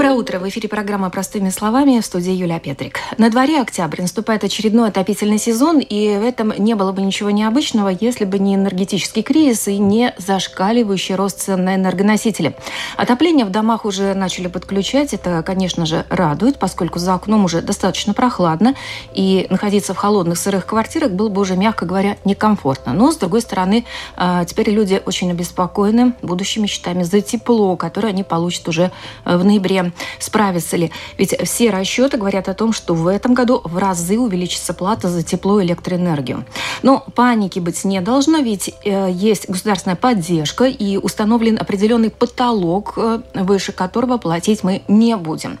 Доброе утро. В эфире программа «Простыми словами» в студии Юлия Петрик. На дворе октябрь. Наступает очередной отопительный сезон, и в этом не было бы ничего необычного, если бы не энергетический кризис и не зашкаливающий рост цен на энергоносители. Отопление в домах уже начали подключать. Это, конечно же, радует, поскольку за окном уже достаточно прохладно, и находиться в холодных сырых квартирах было бы уже, мягко говоря, некомфортно. Но, с другой стороны, а, теперь люди очень обеспокоены будущими счетами за тепло, которое они получат уже э, в ноябре справится ли. Ведь все расчеты говорят о том, что в этом году в разы увеличится плата за тепло и электроэнергию. Но паники быть не должно, ведь э, есть государственная поддержка и установлен определенный потолок, э, выше которого платить мы не будем.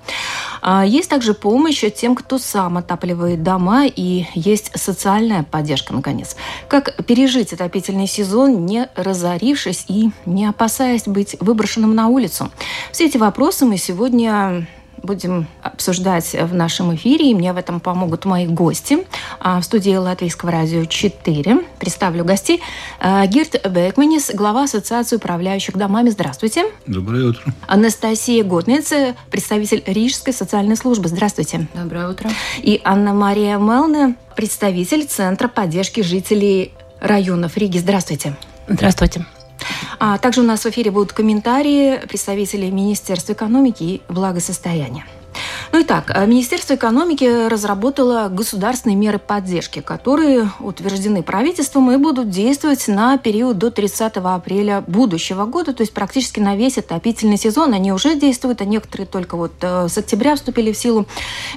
А есть также помощь тем, кто сам отапливает дома, и есть социальная поддержка, наконец. Как пережить отопительный сезон, не разорившись и не опасаясь быть выброшенным на улицу? Все эти вопросы мы сегодня сегодня будем обсуждать в нашем эфире, и мне в этом помогут мои гости. А, в студии Латвийского радио 4 представлю гостей. А, Гирт Бекманис, глава Ассоциации управляющих домами. Здравствуйте. Доброе утро. Анастасия Готница, представитель Рижской социальной службы. Здравствуйте. Доброе утро. И Анна-Мария Мелне, представитель Центра поддержки жителей районов Риги. Здравствуйте. Здравствуйте. А также у нас в эфире будут комментарии представителей Министерства экономики и благосостояния. Ну и так, э, Министерство экономики разработало государственные меры поддержки, которые утверждены правительством и будут действовать на период до 30 апреля будущего года, то есть практически на весь отопительный сезон. Они уже действуют, а некоторые только вот э, с октября вступили в силу.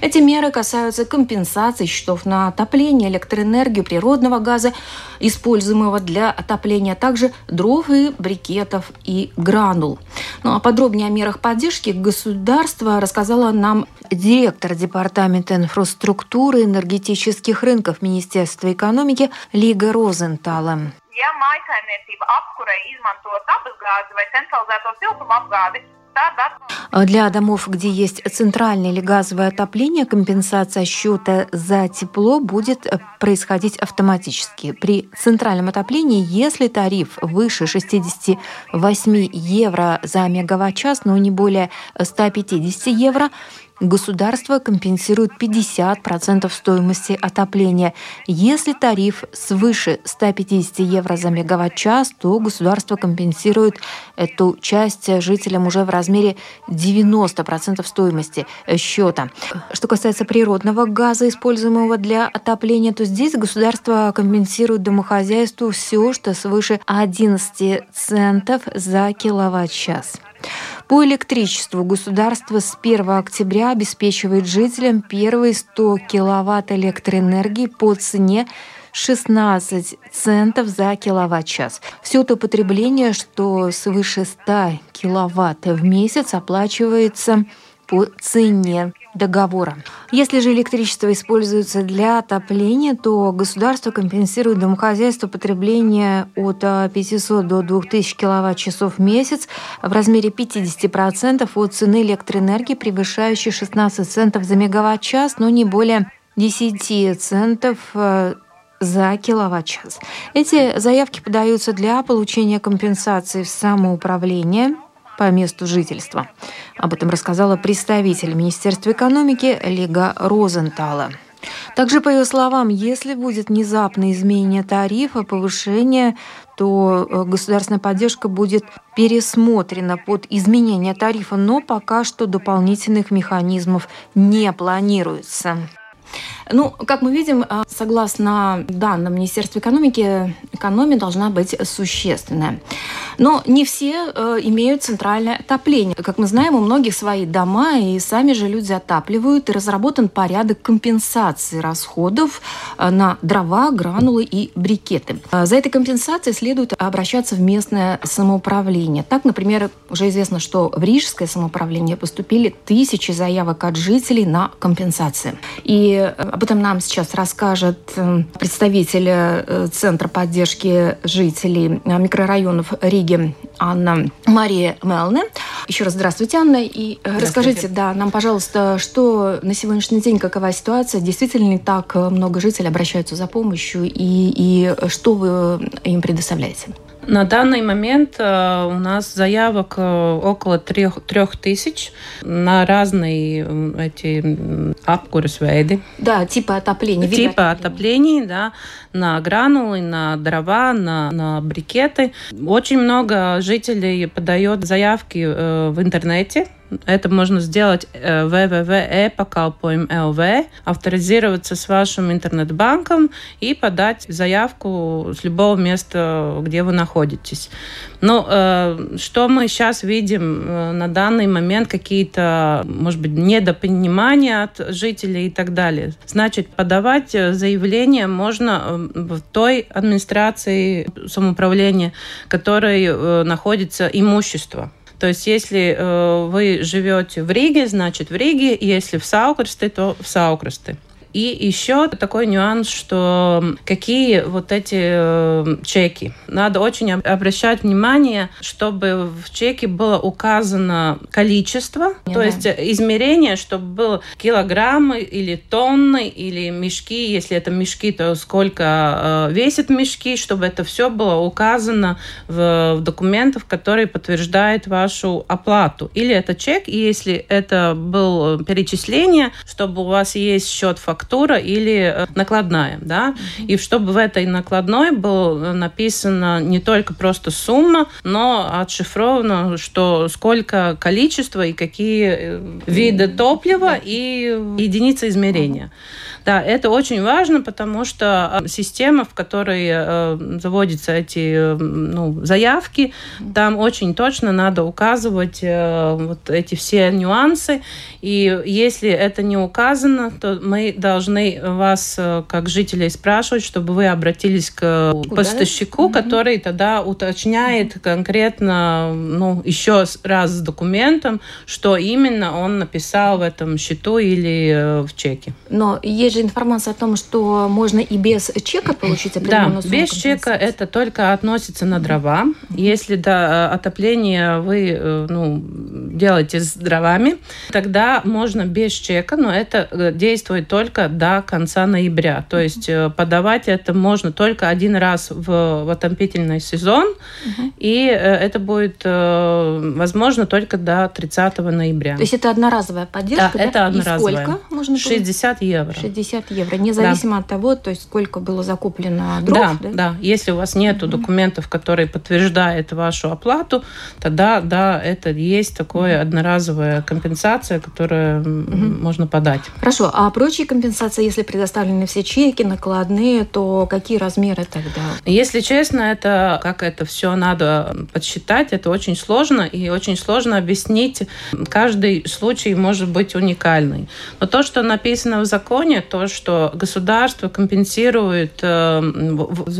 Эти меры касаются компенсации счетов на отопление, электроэнергию, природного газа, используемого для отопления, а также дров и брикетов и гранул. Ну а подробнее о мерах поддержки государство рассказала нам директор Департамента инфраструктуры энергетических рынков Министерства экономики Лига Розентала. Ja mājsaimniecība apkurē izmanto dabasgāzi vai centralizēto siltumapgādi, для домов, где есть центральное или газовое отопление, компенсация счета за тепло будет происходить автоматически. При центральном отоплении, если тариф выше 68 евро за мегаватт-час, но не более 150 евро, государство компенсирует 50% стоимости отопления. Если тариф свыше 150 евро за мегаватт-час, то государство компенсирует эту часть жителям уже в размере 90% стоимости счета. Что касается природного газа, используемого для отопления, то здесь государство компенсирует домохозяйству все, что свыше 11 центов за киловатт-час. По электричеству государство с 1 октября обеспечивает жителям первые 100 киловатт электроэнергии по цене 16 центов за киловатт-час. Все то потребление, что свыше 100 киловатт в месяц, оплачивается по цене договора. Если же электричество используется для отопления, то государство компенсирует домохозяйству потребление от 500 до 2000 киловатт-часов в месяц в размере 50% от цены электроэнергии, превышающей 16 центов за мегаватт-час, но не более 10 центов э, за киловатт-час. Эти заявки подаются для получения компенсации в самоуправление – по месту жительства. Об этом рассказала представитель Министерства экономики Лига Розентала. Также, по ее словам, если будет внезапное изменение тарифа, повышение, то э, государственная поддержка будет пересмотрена под изменение тарифа, но пока что дополнительных механизмов не планируется. Ну, как мы видим, а, согласно данным Министерства экономики, экономия должна быть существенная. Но не все э, имеют центральное отопление. Как мы знаем, у многих свои дома, и сами же люди отапливают, и разработан порядок компенсации расходов э, на дрова, гранулы и брикеты. Э, за этой компенсацией следует обращаться в местное самоуправление. Так, например, уже известно, что в Рижское самоуправление поступили тысячи заявок от жителей на компенсации. И Об этом нам сейчас расскажет э, представитель э, Центра поддержки жителей микрорайонов Риги Анна Мария Мелне. Еще раз здравствуйте, Анна. И здравствуйте. расскажите, да, нам, пожалуйста, что на сегодняшний день, какова ситуация? Действительно ли так много жителей обращаются за помощью? И, и что вы им предоставляете? На данный момент э, у нас заявок э, около трех, трех тысяч на разные эти апкурсвейды. Да, типа отопления. Типа отопления, да, на гранулы, на дрова, на, на брикеты. Очень много жителей подает заявки э, в интернете это можно сделать www.e-pakalpojumu.lv, авторизироваться с вашим интернет-банком и подать заявку с любого места, где вы находитесь. Ну, э, что мы сейчас видим э, на данный момент, какие-то, может быть, недопонимания от жителей и так далее. Значит, подавать заявление можно в той администрации самоуправления, которой находится имущество. То есть, если э, вы живете в Риге, значит в Риге, если в Саукресте, то в Саукресте. И еще такой нюанс, что какие вот эти э, чеки. Надо очень обращать внимание, чтобы в чеке было указано количество, Не то да. есть измерение, чтобы было килограммы или тонны или мешки. Если это мешки, то сколько э, весят мешки, чтобы это все было указано в, в документах, которые подтверждают вашу оплату. Или это чек, и если это было перечисление, чтобы у вас есть счет фактуры, фактура или э, накладная, да, и чтобы в этой накладной было написано не только просто сумма, но отшифровано, что сколько количество и какие э, виды топлива и единицы измерения. Да, это очень важно, потому что а, система, в которой э, заводятся эти э, ну, заявки, там очень точно надо указывать э, вот эти все нюансы. И если это не указано, то мы должны вас, как жителей, спрашивать, чтобы вы обратились к Куда? поставщику, угу. который тогда уточняет конкретно, ну, еще раз с документом, что именно он написал в этом счету или в чеке. Но есть есть же информация о том, что можно и без чека получить определенную да, сумму без чека это только относится на дрова. Если до отопления вы э, ну, делаете с дровами, тогда можно без чека, но это э, действует только до конца ноября. То есть э, подавать это можно только один раз в, в отопительный сезон, и это будет возможно только до 30 ноября. То есть это одноразовая поддержка? Да, да? это одноразовая. И сколько можно 60 евро. 60 50 евро, независимо да. от того, то есть сколько было закуплено дров. Да, да, да. Если у вас нет документов, которые подтверждают вашу оплату, тогда да, это есть такое одноразовая компенсация, которую угу. можно подать. Хорошо, а прочие компенсации, если предоставлены все чеки, накладные, то какие размеры тогда? Если честно, это как это все надо подсчитать, это очень сложно и очень сложно объяснить. Каждый случай может быть уникальный. Но то, что написано в законе, то, что государство компенсирует э,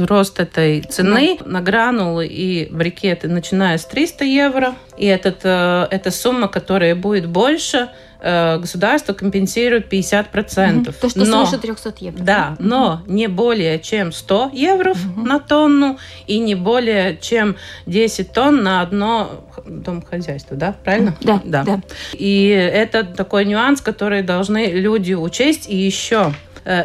рост этой цены да. на гранулы и брикеты, начиная с 300 евро. И этот, э, эта сумма, которая будет больше, э, государство компенсирует 50%. Угу. То, что но, свыше 300 евро. Да, но не более чем 100 евро угу. на тонну и не более чем 10 тонн на одно домохозяйство, да? Правильно? Да, да. да. И это такой нюанс, который должны люди учесть. И еще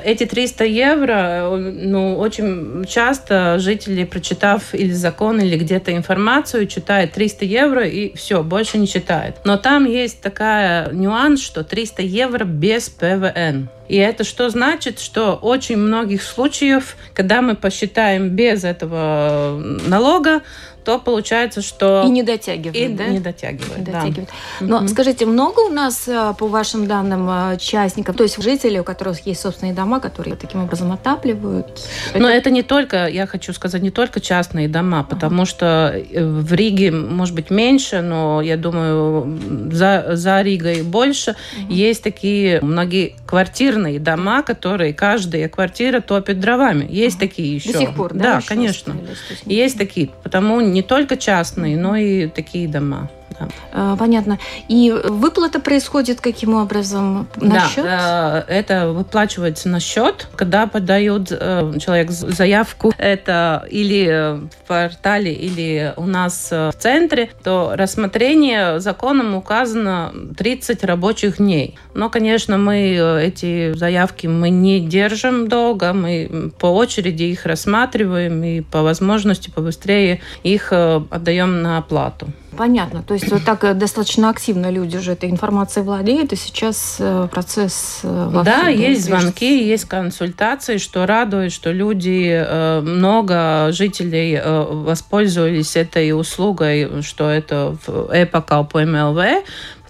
эти 300 евро, э, ну, очень часто жители, прочитав или закон, или где-то информацию, читают 300 евро и все, больше не читают. Но там есть такая нюанс, что 300 евро без ПВН. И это что значит? Что очень многих случаев, когда мы посчитаем без этого налога, то получается, что... И не дотягивает, и да? не дотягивает, не дотягивает. Да. Но mm скажите, много у нас, э, по вашим данным, э, частников, то есть жителей, у которых есть собственные дома, которые таким образом отапливают? Но это, это не только, я хочу сказать, не только частные дома, потому uh что э, в Риге, может быть, меньше, но я думаю, за, за Ригой больше. uh Есть такие многие квартирные дома, которые каждая квартира топит дровами. Есть uh такие еще. До сих пор, да? Да, конечно. Есть такие. Потому не только частные, но и такие дома. Да. А, понятно. И выплата происходит каким образом? На да, счет? это выплачивается на счет. Когда подает э, человек заявку, это или в портале, или у нас в центре, то рассмотрение законом указано 30 рабочих дней. Но, конечно, мы э, эти заявки мы не держим долго, мы по очереди их рассматриваем и по возможности побыстрее их э, отдаем на оплату. Понятно. То есть вот так э, достаточно активно люди уже этой информацией владеют, и сейчас процесс вовсю, Да, есть звонки, есть консультации, что радует, что люди, много жителей воспользовались этой услугой, что это в эпока по МЛВ,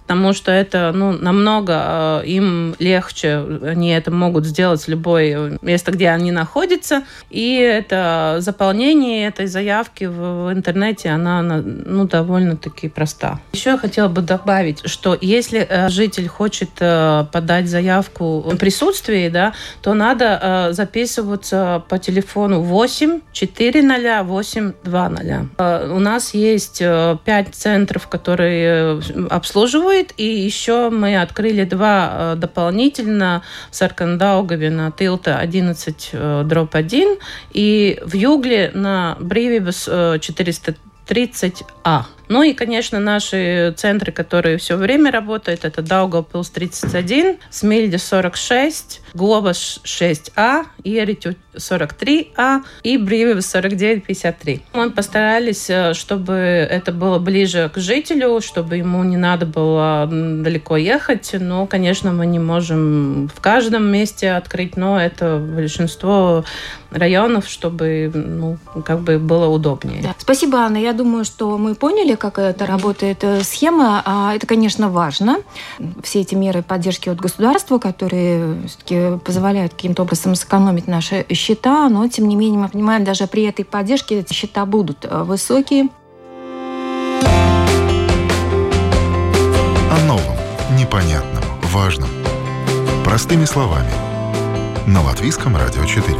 потому что это ну, намного э, им легче, они это могут сделать в любое место, где они находятся, и это заполнение этой заявки в, интернете, она ну, довольно-таки проста. Еще я хотела бы добавить, что если э, житель хочет э, подать заявку в присутствии, да, то надо э, записываться по телефону 8 400 820. Э, у нас есть э, 5 центров, которые э, обслуживают будет. И еще мы открыли два э, дополнительно в Саркандаугаве на Тилта 11 э, дробь 1 и в Югле на Бривибус 430А. Ну и, конечно, наши центры, которые все время работают, это Даугавпилс 31, Смильде 46, Глобас 6А, Еритю 43А и Брививс 4953. Мы постарались, э, чтобы это было ближе к жителю, чтобы ему не надо было далеко ехать. Но, конечно, мы не можем в каждом месте открыть, но это большинство районов, чтобы ну, как бы было удобнее. Да. Спасибо, Анна. Я думаю, что мы поняли, как это работает э, схема. А это, конечно, важно. Все эти меры поддержки от государства, которые все-таки позволяют каким-то образом сэкономить наши счета, но, тем не менее, мы понимаем, даже при этой поддержке эти счета будут э, высокие. О новом, непонятном, важном. Простыми словами. На Латвийском радио 4.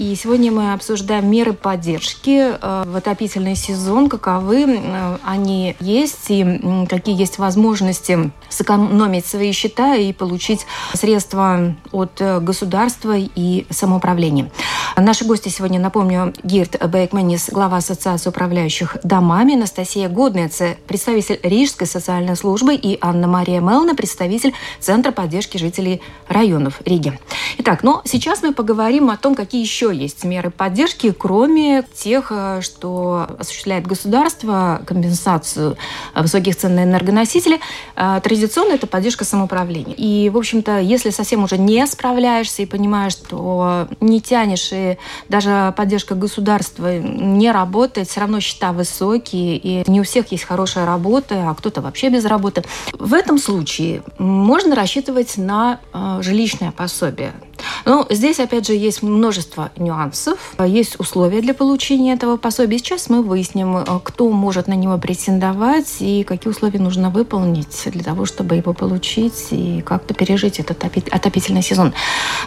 И сегодня мы обсуждаем меры поддержки э, в отопительный сезон, каковы э, они есть и какие есть возможности сэкономить свои счета и получить средства от э, государства и самоуправления. Наши гости сегодня, напомню, Гирт Бейкманис, глава Ассоциации управляющих домами, Анастасия Годнеце, представитель Рижской социальной службы и Анна-Мария Мелна, представитель Центра поддержки жителей районов Риги. Итак, но сейчас мы поговорим о том, какие еще есть меры поддержки, кроме тех, э, что осуществляет государство, компенсацию э, высоких цен на энергоносители. Э, традиционно это поддержка самоуправления. И, в общем-то, если совсем уже не справляешься и понимаешь, что не тянешь, и даже поддержка государства не работает, все равно счета высокие, и не у всех есть хорошая работа, а кто-то вообще без работы. В этом случае можно рассчитывать на жилищное пособие. Ну, здесь, опять же, есть множество нюансов, есть условия для получения этого пособия. Сейчас мы выясним, э, кто может на него претендовать и какие условия нужно выполнить для того, чтобы его получить и как-то пережить этот отопительный сезон.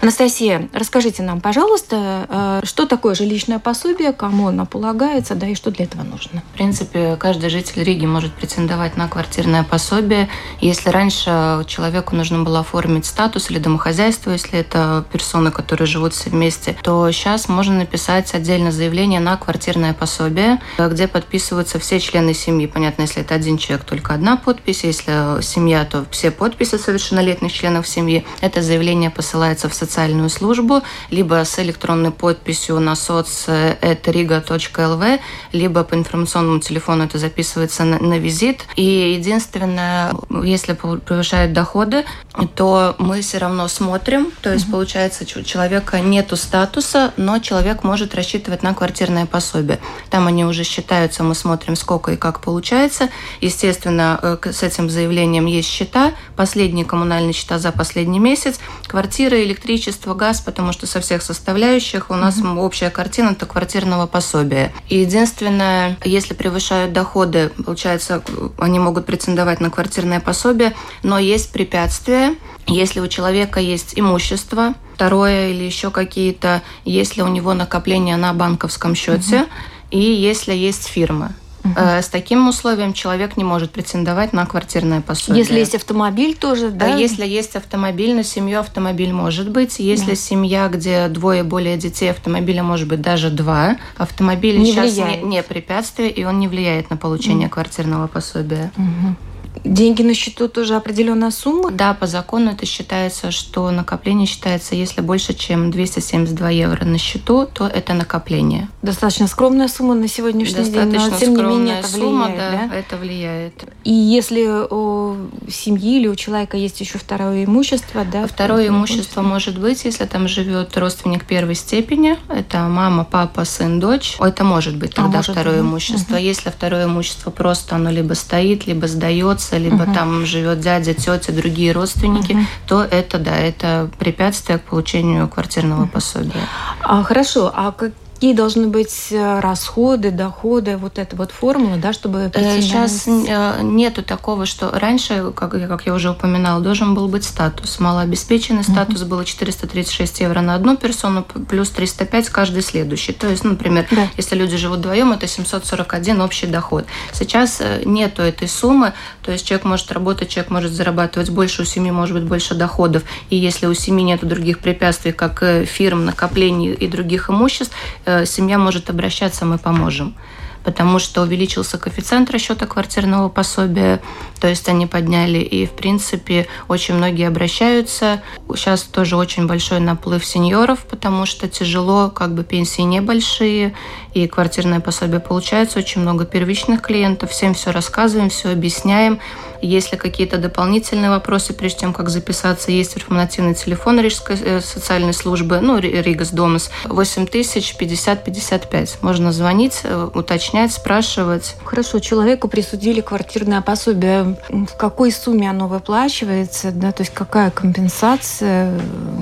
Анастасия, расскажите нам, пожалуйста, э, что такое жилищное пособие, кому оно полагается, да, и что для этого нужно? В принципе, каждый житель Риги может претендовать на квартирное пособие. Если раньше человеку нужно было оформить статус или домохозяйство, если это персоны, которые живут все вместе, то сейчас можно написать отдельно заявление на квартирное пособие, где подписываются все члены семьи. Понятно, если это один человек, только одна подпись. Если семья, то все подписи совершеннолетних членов семьи. Это заявление посылается в социальную службу, либо с электронной подписью на соц.riga.lv, либо по информационному телефону это записывается на, на визит. И единственное, если превышают доходы, то мы все равно смотрим, то есть, получается, получается, у человека нету статуса, но человек может рассчитывать на квартирное пособие. Там они уже считаются, мы смотрим, сколько и как получается. Естественно, э, с этим заявлением есть счета, последние коммунальные счета за последний месяц, квартира, электричество, газ, потому что со всех составляющих у нас mm-hmm. общая картина это квартирного пособия. И единственное, если превышают доходы, получается, они могут претендовать на квартирное пособие, но есть препятствия, если у человека есть имущество, второе или еще какие-то, если у него накопления на банковском счете, угу. и если есть фирма. Угу. С таким условием человек не может претендовать на квартирное пособие. Если есть автомобиль тоже, да? Если есть автомобиль, на семью автомобиль может быть. Если да. семья, где двое более детей, автомобиля может быть даже два. Автомобиль не сейчас не, не препятствие, и он не влияет на получение угу. квартирного пособия. Угу. Деньги на счету тоже определенная сумма? Да, по закону это считается, что накопление считается, если больше, чем 272 евро на счету, то это накопление. Достаточно скромная сумма на сегодняшний Достаточно день, но тем не менее это сумма, влияет, да, да, это влияет. И если у семьи или у человека есть еще второе имущество, да? Второе имущество может быть, если там живет родственник первой степени, это мама, папа, сын, дочь, это может быть а, тогда а, может второе быть. имущество. Угу. Если второе имущество просто оно либо стоит, либо сдается, находится, либо угу. там живет дядя, тетя, другие родственники, угу. то это да, это препятствие к получению квартирного пособия. А, хорошо, а как какие должны быть э, расходы, доходы, вот эта вот формула, да, чтобы... Сейчас э, нету такого, что раньше, как, как я уже упоминала, должен был быть статус. Малообеспеченный статус угу. было 436 евро на одну персону, плюс 305 каждый следующий. То есть, ну, например, да. если люди живут вдвоем, это 741 общий доход. Сейчас э, нету этой суммы, то есть человек может работать, человек может зарабатывать больше, у семьи может быть больше доходов. И если у семьи нет других препятствий, как фирм, накоплений и других имуществ, Э, семья может обращаться, мы поможем потому что увеличился коэффициент расчета квартирного пособия, то есть они подняли, и, в принципе, очень многие обращаются. Сейчас тоже очень большой наплыв сеньоров, потому что тяжело, как бы пенсии небольшие, и квартирное пособие получается, очень много первичных клиентов, всем все рассказываем, все объясняем. Если какие-то дополнительные вопросы, прежде чем как записаться, есть информативный телефон Рижской э, социальной службы, ну, Ригас Домас, 8000 50 55. Можно звонить, э, уточнять, спрашивать. Хорошо, человеку присудили квартирное пособие. В какой сумме оно выплачивается? Да? То есть какая компенсация?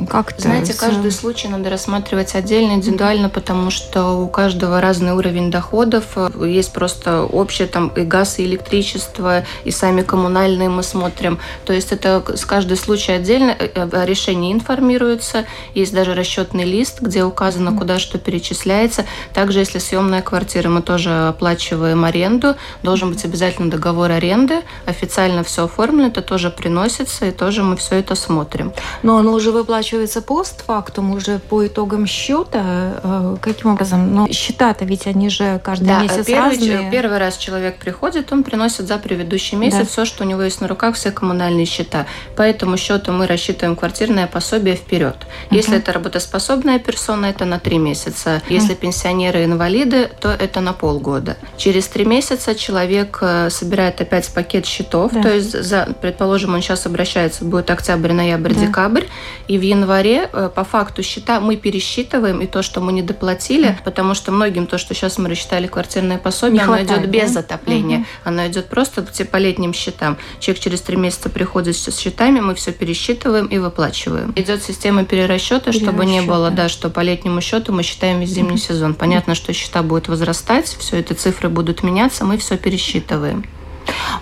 Как Знаете, все... каждый случай надо рассматривать отдельно, индивидуально, потому что у каждого разный уровень доходов. Есть просто общее там и газ, и электричество, и сами коммунальные коммунальные мы смотрим. То есть это с каждый случай отдельно, э, э, решение информируется, есть даже расчетный лист, где указано, куда что перечисляется. Также, если съемная квартира, мы тоже оплачиваем аренду, должен быть обязательно договор аренды, официально все оформлено, это тоже приносится, и тоже мы все это смотрим. Но оно уже выплачивается постфактум, уже по итогам счета. Э, каким образом? Но счета-то ведь они же каждый да, месяц первый, разные. Первый раз человек приходит, он приносит за предыдущий месяц да. все, что что у него есть на руках все коммунальные счета. По этому счету мы рассчитываем квартирное пособие вперед. Uh-huh. Если это работоспособная персона, это на три месяца. Uh-huh. Если пенсионеры и инвалиды, то это на полгода. Через три месяца человек э, собирает опять пакет счетов. Да. То есть, за, предположим, он сейчас обращается, будет октябрь, ноябрь, да. декабрь. И в январе э, по факту счета мы пересчитываем и то, что мы не доплатили, uh-huh. потому что многим то, что сейчас мы рассчитали квартирное пособие, не оно хватает, идет без да? затопления. Uh-huh. Оно идет просто по летним счетам счетам. Человек через три месяца приходит с счетами, мы все пересчитываем и выплачиваем. Идет система перерасчета, чтобы не было, да, что по летнему счету мы считаем весь зимний сезон. Понятно, что счета будут возрастать, все эти цифры будут меняться, мы все пересчитываем.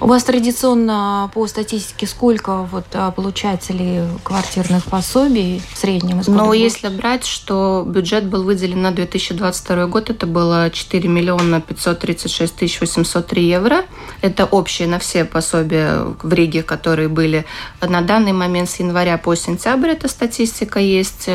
У вас традиционно по статистике сколько вот а, получателей квартирных пособий в среднем? Ну, если брать, что бюджет был выделен на 2022 год, это было 4 миллиона 536 тысяч 803 евро. Это общие на все пособия в Риге, которые были. На данный момент с января по сентябрь эта статистика есть.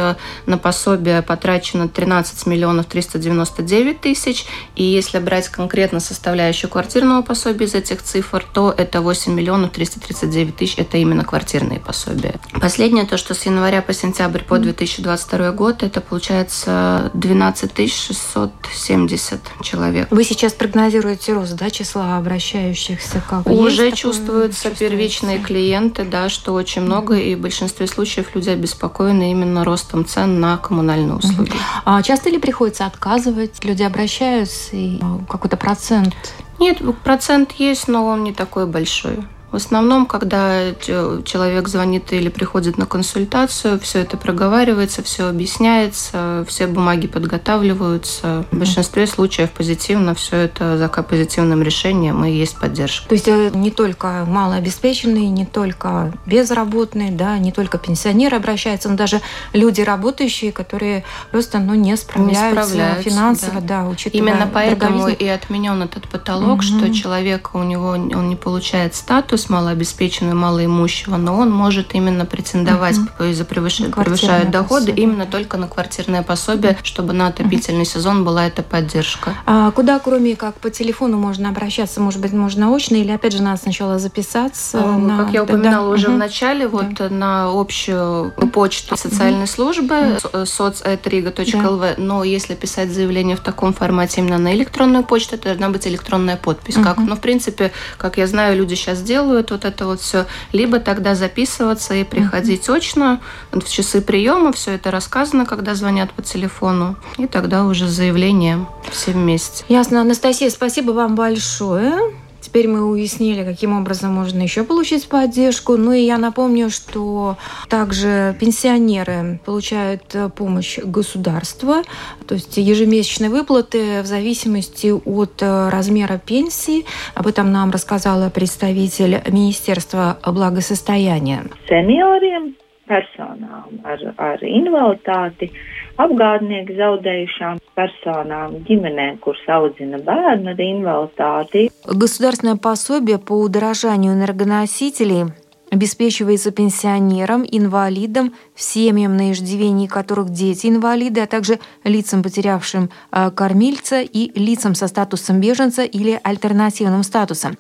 На пособие потрачено 13 миллионов 399 тысяч. И если брать конкретно составляющую квартирного пособия из этих цифр, то это 8 миллионов 339 тысяч, это именно квартирные пособия. Последнее, то, что с января по сентябрь по 2022 год, это получается 12 670 человек. Вы сейчас прогнозируете рост да, числа обращающихся? Как? Уже чувствуются первичные клиенты, да, что очень много, и в большинстве случаев люди обеспокоены именно ростом цен на коммунальные услуги. А часто ли приходится отказывать? Люди обращаются, и какой-то процент нет, процент есть, но он не такой большой. В основном, когда человек звонит или приходит на консультацию, все это проговаривается, все объясняется, все бумаги подготавливаются. В большинстве случаев позитивно все это за позитивным решением и есть поддержка. То есть э, не только малообеспеченные, не только безработные, да, не только пенсионеры обращаются, но даже люди работающие, которые просто ну, не справляются, не справляются финансово, да. да, учитывая Именно поэтому и отменен этот потолок, угу. что человек у него он не получает статус малообеспеченного, малоимущего, но он может именно претендовать угу. из-за превыш... превышают доходы пособие. именно только на квартирное пособие, чтобы на отопительный угу. сезон была эта поддержка. А куда, кроме как по телефону, можно обращаться? Может быть, можно очно или опять же надо сначала записаться? А, на... Как я упоминала да. уже угу. в начале, вот да. на общую почту социальной службы соц.рига.лв, да. но если писать заявление в таком формате именно на электронную почту, это должна быть электронная подпись. Как, ну, в принципе, как я знаю, люди сейчас делают вот это вот все. Либо тогда записываться и приходить угу. очно в часы приема, все это рассказано, когда звонят по телефону, и тогда уже заявление все вместе. Ясно. Анастасия, спасибо вам большое. Теперь мы уяснили, каким образом можно еще получить поддержку. Ну и я напомню, что также пенсионеры получают э, помощь государства, то есть ежемесячные выплаты в зависимости от э, размера пенсии. Об этом нам рассказала представитель Министерства благосостояния. Сеньорiem, personām ar, ar invaliditāti apgādnieki zaudējušām personām, ģimenēm, kuras audzina bērnu ar invaliditāti. Государственное пособие по удорожанию энергоносителей обеспечивается пенсионерам, инвалидам, семьям, на иждивении которых дети инвалиды, а также лицам, потерявшим э, кормильца и лицам со статусом беженца или альтернативным статусом.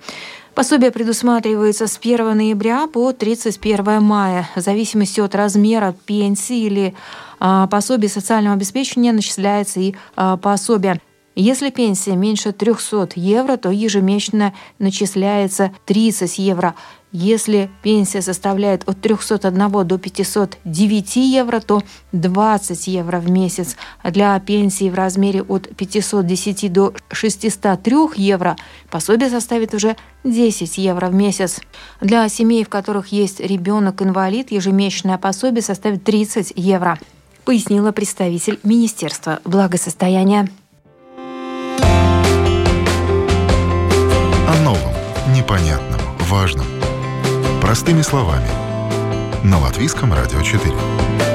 Пособие предусматривается с 1 ноября по 31 мая. В зависимости от размера пенсии или а, пособия социального обеспечения начисляется и а, пособие. Если пенсия меньше 300 евро, то ежемесячно начисляется 30 евро. Если пенсия составляет от 301 до 509 евро, то 20 евро в месяц. Для пенсии в размере от 510 до 603 евро пособие составит уже 10 евро в месяц. Для семей, в которых есть ребенок-инвалид, ежемесячное пособие составит 30 евро, пояснила представитель Министерства благосостояния. О новом, непонятном, важном. Простыми словами. На Латвийском радио 4.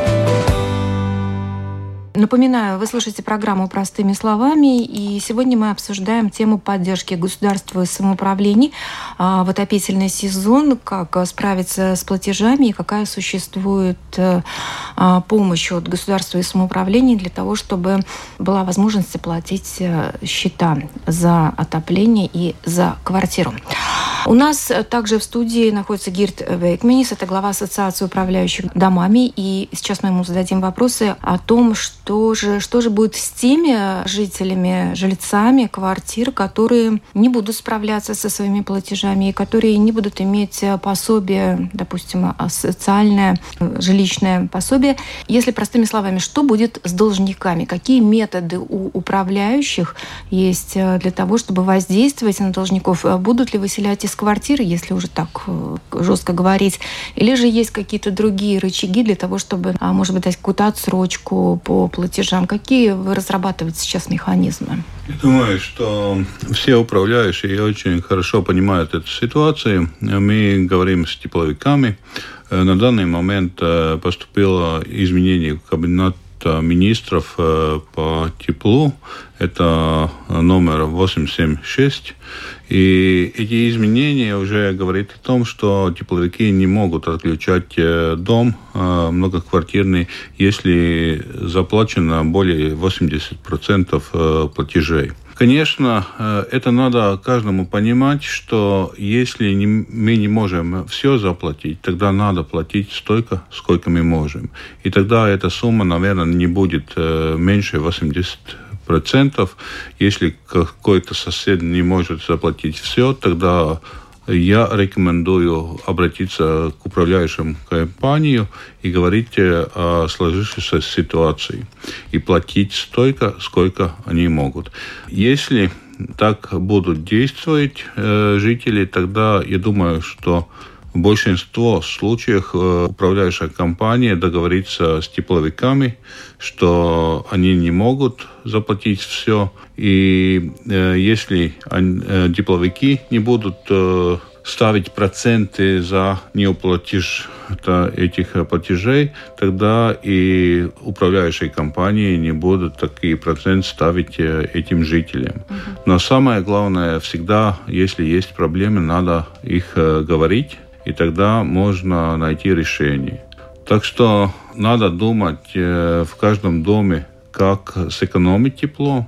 Напоминаю, вы слушаете программу «Простыми словами», и сегодня мы обсуждаем тему поддержки государства и самоуправлений а, в отопительный сезон, как справиться с платежами и какая существует э, а, помощь от государства и самоуправления для того, чтобы была возможность оплатить э, счета за отопление и за квартиру. У нас также в студии находится Гирт Вейкменис, это глава Ассоциации управляющих домами. И сейчас мы ему зададим вопросы о том, что же, что же будет с теми жителями, жильцами квартир, которые не будут справляться со своими платежами и которые не будут иметь пособие, допустим, социальное, жилищное пособие. Если простыми словами, что будет с должниками? Какие методы у управляющих есть для того, чтобы воздействовать на должников? Будут ли выселять из квартиры, если уже так э, жестко говорить, или же есть какие-то другие рычаги для того, чтобы, а, может быть, дать какую-то отсрочку по платежам? Какие вы разрабатываете сейчас механизмы? Я думаю, что все управляющие очень хорошо понимают эту ситуацию. Мы говорим с тепловиками. Э, на данный момент э, поступило изменение в кабинет министров по теплу. Это номер 876. И эти изменения уже говорят о том, что тепловики не могут отключать э, дом э, многоквартирный, если заплачено более 80% э, платежей. Конечно, это надо каждому понимать, что если мы не можем все заплатить, тогда надо платить столько, сколько мы можем. И тогда эта сумма, наверное, не будет меньше 80 процентов. Если какой-то сосед не может заплатить все, тогда я рекомендую обратиться к управляющим компанию и говорить о сложившейся ситуации и платить столько, сколько они могут. Если так будут действовать э, жители, тогда я думаю, что в большинстве случаев э, управляющая компания договорится с тепловиками, что они не могут заплатить все. И э, если э, тепловики не будут ставить проценты за неуплатеж этих платежей, тогда и управляющие компании не будут такие проценты ставить этим жителям. Но самое главное, всегда, если есть проблемы, надо их говорить и тогда можно найти решение. Так что надо думать э, в каждом доме, как сэкономить тепло.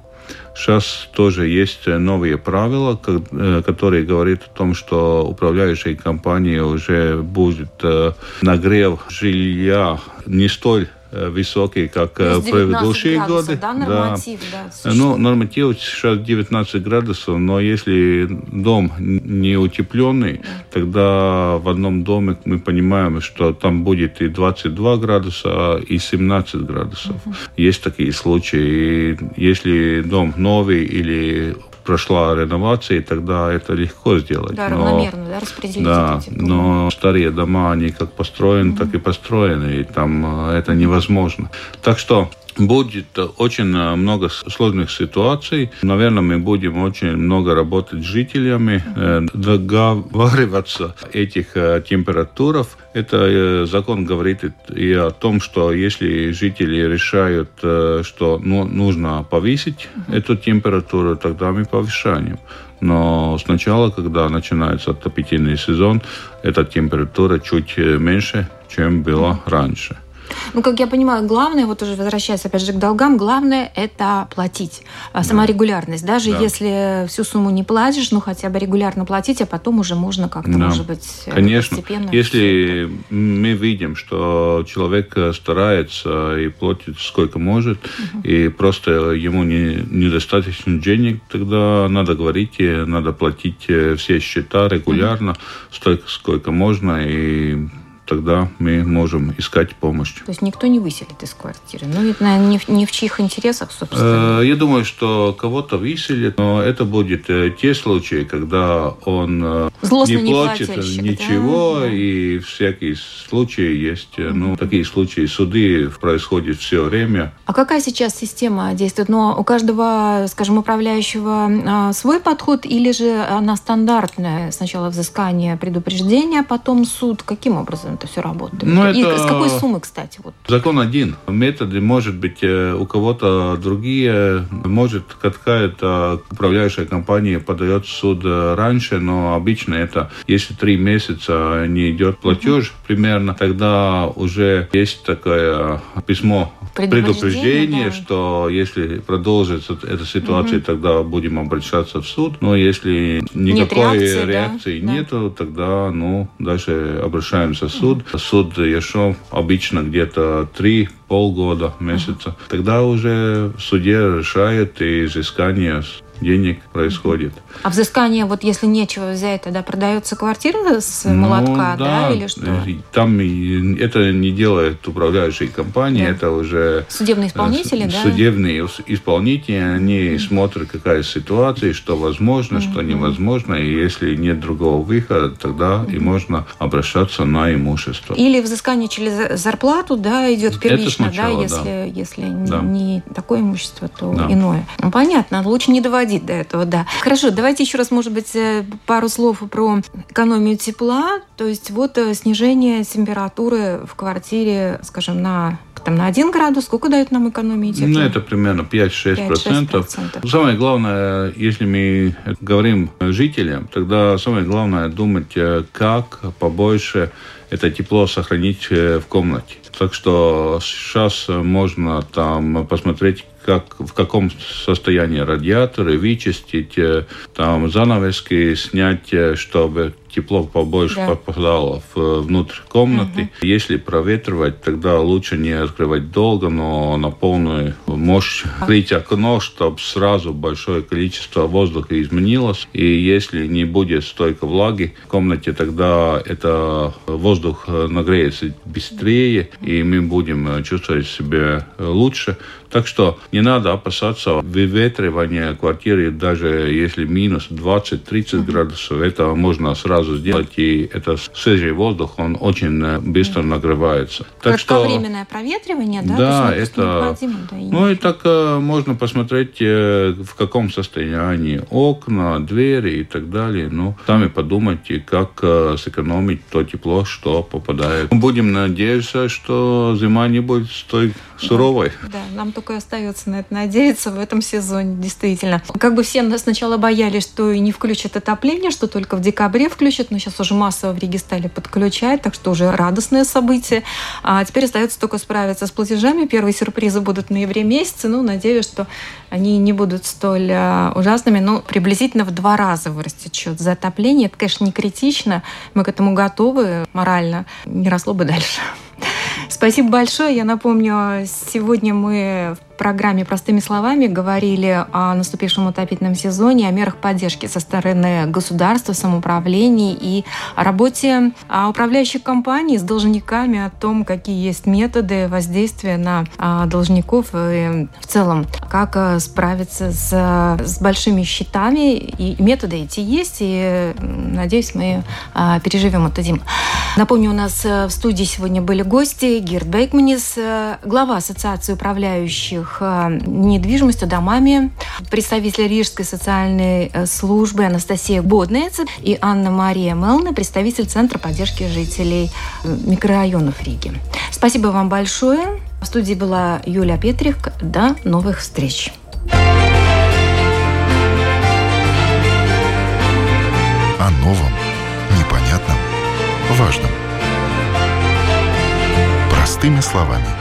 Сейчас тоже есть новые правила, э, которые говорят о том, что управляющей компании уже будет э, нагрев жилья не столь Э, высокие, как э, в предыдущие годы. Да, норматив, да. да ну, норматив сейчас 19 градусов, но если дом не утепленный, да. тогда в одном доме мы понимаем, что там будет и 22 градуса, и 17 градусов. Угу. Есть такие случаи. И если дом новый или прошла реновация, тогда это легко сделать. Да, но, равномерно, да, распределить да, эти но старые дома, они как построены, mm-hmm. так и построены, и там э, это невозможно. Так что Будет очень э, много сложных ситуаций. Наверное, мы будем очень много работать с жителями, э, договариваться этих э, температурах. Это закон говорит и о том, что если жители решают, что ну, нужно повысить эту температуру, тогда мы повышаем. Но сначала, когда начинается отопительный сезон, эта температура чуть меньше, чем была раньше. Ну, как я понимаю, главное, вот уже возвращаясь опять же к долгам, главное это платить. А, сама да. регулярность. Даже да. если всю сумму не платишь, ну хотя бы регулярно платить, а потом уже можно как-то, да. может быть, э, Конечно. постепенно. Если мы видим, что человек старается и платит сколько может, угу. и просто ему не, недостаточно денег, тогда надо говорить, надо платить э, все счета регулярно, угу. столько, сколько можно, и тогда мы можем искать помощь. То есть никто не выселит из квартиры? Ну, это, наверное, не в, не в чьих интересах, собственно? Э, я думаю, что кого-то выселит, но это будет э, те случаи, когда он э, Злостно не платит ничего, да? и всякие случаи есть. Ну, такие случаи, суды происходят все время. А какая сейчас система действует? Ну, у каждого, скажем, управляющего свой подход или же она стандартная? Сначала взыскание предупреждения, потом суд. Каким образом? Это все работает? Ну, И это... с какой суммы, кстати? Вот? Закон один. Методы, может быть, э, у кого-то другие. Может, какая-то управляющая компания подает в суд э, раньше, но обычно это, если три месяца не идет платеж uh-huh. примерно, тогда уже есть такое письмо предупреждение, да. что если продолжится эта ситуация, угу. тогда будем обращаться в суд. Но если никакой Нет реакции, реакции да? нету, да. тогда ну, дальше обращаемся в суд. Угу. Суд еще обычно где-то три полгода, месяца. Тогда уже в суде решает и изыскание денег происходит. А взыскание, вот если нечего взять, тогда продается квартира с ну, молотка, да, да или что? Э, там это не делает управляющая компания, да. это уже... Судебные исполнители, да? Судебные исполнители, они mm. смотрят, какая ситуация, что возможно, mm. что невозможно, и если нет другого выхода, тогда mm. и можно обращаться на имущество. Или взыскание через зарплату, да, идет первично, сначала, да, если, да. если да. не такое имущество, то да. иное. Ну, понятно, лучше не доводить доводить до этого, да. Хорошо, давайте еще раз, может быть, э, пару слов про экономию тепла. То есть вот э, снижение температуры в квартире, скажем, на там на 1 градус, сколько дает нам экономии тепла? Ну, это примерно 5-6%. Самое главное, если мы говорим жителям, тогда самое главное думать, э, как побольше это тепло сохранить в комнате. Так что сейчас можно там посмотреть, как, в каком состоянии радиаторы, вычистить, э, там занавески снять, э, чтобы тепло побольше да. попадало внутрь комнаты. Угу. Если проветривать, тогда лучше не открывать долго, но на полную мощь открыть окно, чтобы сразу большое количество воздуха изменилось. И если не будет столько влаги в комнате, тогда это воздух воздух нагреется быстрее, и мы будем чувствовать себя лучше. Так что не надо опасаться выветривания квартиры, даже если минус 20-30 mm-hmm. градусов. Это можно сразу сделать, и это свежий воздух, он очень быстро mm-hmm. нагревается. Так что проветривание, да? Да, это... Да, ну и так можно посмотреть, в каком состоянии окна, двери и так далее. Ну, сами подумайте, как сэкономить то тепло, что попадает. Будем надеяться, что зима не будет столь суровой. Да, да нам только остается на это надеяться в этом сезоне, действительно. Как бы все сначала боялись, что и не включат отопление, что только в декабре включат, но сейчас уже массово в Риге стали подключать, так что уже радостное событие. А теперь остается только справиться с платежами. Первые сюрпризы будут в ноябре месяце. Ну, надеюсь, что они не будут столь а, ужасными. Ну, приблизительно в два раза вырастет счет за отопление. Это, конечно, не критично. Мы к этому готовы морально. Не росло бы дальше. Спасибо большое. Я напомню, сегодня мы в программе «Простыми словами» говорили о наступившем отопительном сезоне, о мерах поддержки со стороны государства, самоуправлений и о работе управляющих компаний с должниками, о том, какие есть методы воздействия на а, должников и в целом, как а, справиться с, с большими счетами. И методы эти есть, и, надеюсь, мы а, переживем это, Дим. Напомню, у нас э, в студии сегодня были гости Гирд Бейкманис, э, глава Ассоциации управляющих их э, недвижимостью, домами. Представитель Рижской социальной э, службы Анастасия Боднец и Анна-Мария Мелна, представитель Центра поддержки жителей микрорайонов Риги. Спасибо вам большое. В студии была Юлия Петрик. До новых встреч. О новом, непонятном, важном. Простыми словами.